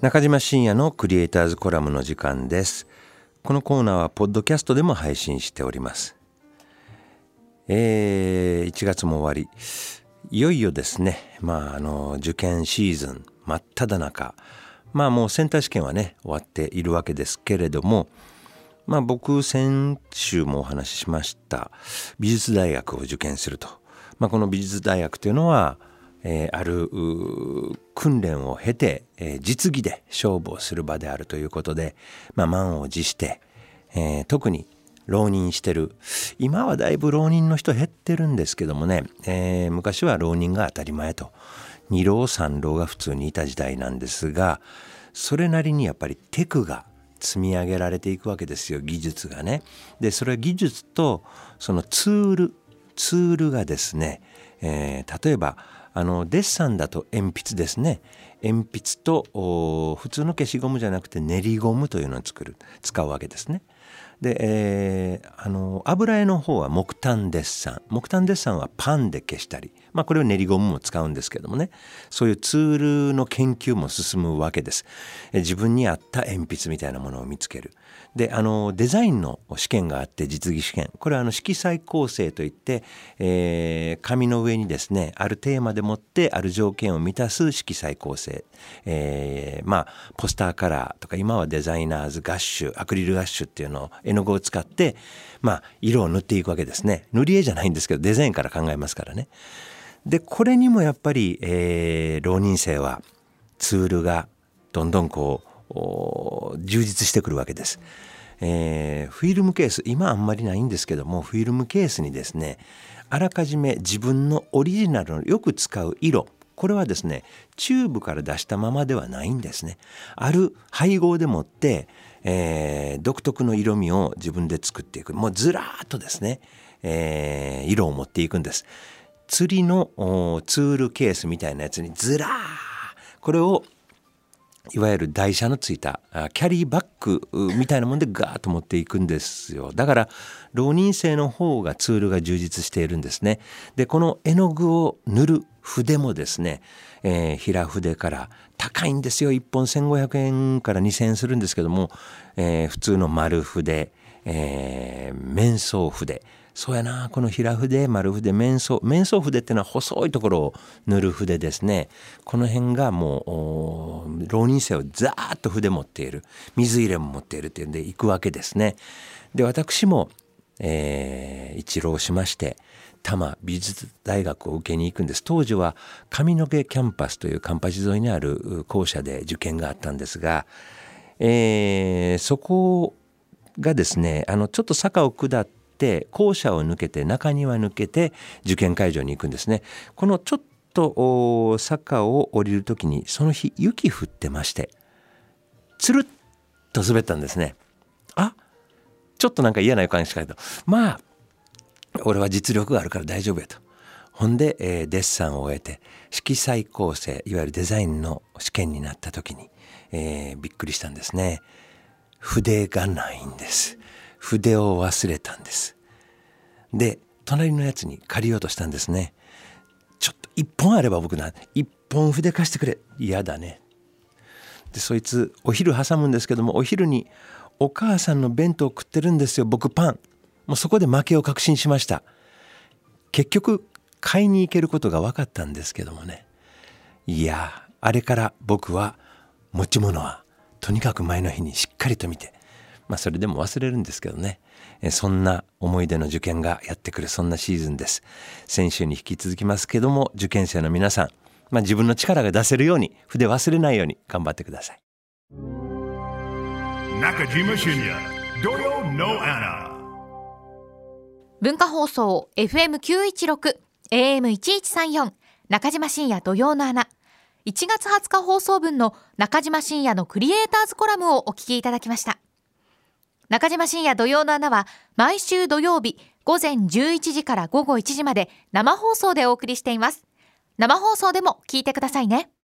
中島信也のクリエイターズコラムの時間です。このコーナーはポッドキャストでも配信しております。えー、1月も終わり。いよいよですね。まああの受験シーズン真っ只中。まあもうセンター試験はね終わっているわけですけれどもまあ僕先週もお話ししました美術大学を受験すると、まあ、この美術大学というのはえー、ある訓練を経て、えー、実技で勝負をする場であるということで、まあ、満を持して、えー、特に浪人してる今はだいぶ浪人の人減ってるんですけどもね、えー、昔は浪人が当たり前と二浪三浪が普通にいた時代なんですがそれなりにやっぱりテクが積み上げられていくわけですよ技術がね。でそれは技術とそのツールツールがですね、えー、例えばあのデッサンだと鉛筆ですね鉛筆と普通の消しゴムじゃなくて練りゴムというのを作る使うわけですね。で、えー、あの油絵の方は木炭デッサン木炭デッサンはパンで消したり、まあ、これを練りゴムも使うんですけどもね。そういうツールの研究も進むわけです。自分に合った鉛筆みたいなものを見つける。であのデザインの試験があって実技試験。これはあの色彩構成といって、えー、紙の上にですねあるテーマでもってある条件を満たす色彩構成、えー、まあポスターカラーとか今はデザイナーズガッシュアクリルガッシュっていうのを絵の具を使ってまあ色を塗っていくわけですね。塗り絵じゃないんですけどデザインから考えますからね。でこれにもやっぱり、えー、浪人生はツールがどんどんこう充実してくるわけです。えー、フィルムケース今あんまりないんですけどもフィルムケースにですねあらかじめ自分のオリジナルのよく使う色これはですねチューブから出したままではないんですね。ある配合でもって、えー、独特の色味を自分で作っていくもうずらーっとですね、えー、色を持っていくんです。釣りのツールケースみたいなやつにずらーこれをいわゆる台車のついたキャリーバッグみたいなもんでガーッと持っていくんですよ。だから浪人生の方がツールが充実しているんですね。でこの絵の具を塗る筆もですね、えー、平筆から高いんですよ。1本1500円から2000円するんですけども、えー、普通の丸筆、えー、面相筆。そうやなこの平筆丸筆面相面相筆っていうのは細いところを塗る筆ですね。この辺がもう浪人生をザーッと筆持っている。水入れも持っているっていうんで行くわけですね。で私も、えー、一浪しまして多摩美術大学を受けに行くんです。当時は上野毛キャンパスというカンパチ沿いにある校舎で受験があったんですが、えー、そこがですねあのちょっと坂を下って校舎を抜けて中庭抜けて受験会場に行くんですね。このちょっと坂を降りる時にその日雪降ってましてつるっと滑ったんですね。あちょっとなんか嫌な予感しかないとまあ俺は実力があるから大丈夫やと。ほんで、えー、デッサンを終えて色彩構成いわゆるデザインの試験になった時に、えー、びっくりしたんですね。筆がないんです。筆を忘れたんです。で隣のやつに借りようとしたんですね。ちょっと一本あれば僕な一本筆貸してくれ。嫌だね。でそいつお昼挟むんですけどもお昼にお母さんの弁当を食ってるんですよ。僕パン。もうそこで負けを確信しました。結局買いに行けることが分かったんですけどもね。いやあれから僕は持ち物はとにかく前の日にしっかりと見てまあそれでも忘れるんですけどね。そんな思い出の受験がやってくるそんなシーズンです。先週に引き続きますけども受験生の皆さん、まあ、自分の力が出せるように筆忘れないように頑張ってください。中島信也土曜のアナ文化放送 FM916 AM1134 中島信也土曜の穴1月20日放送分の中島信也のクリエイターズコラムをお聞きいただきました。中島深也土曜の穴は毎週土曜日午前11時から午後1時まで生放送でお送りしています。生放送でも聞いてくださいね。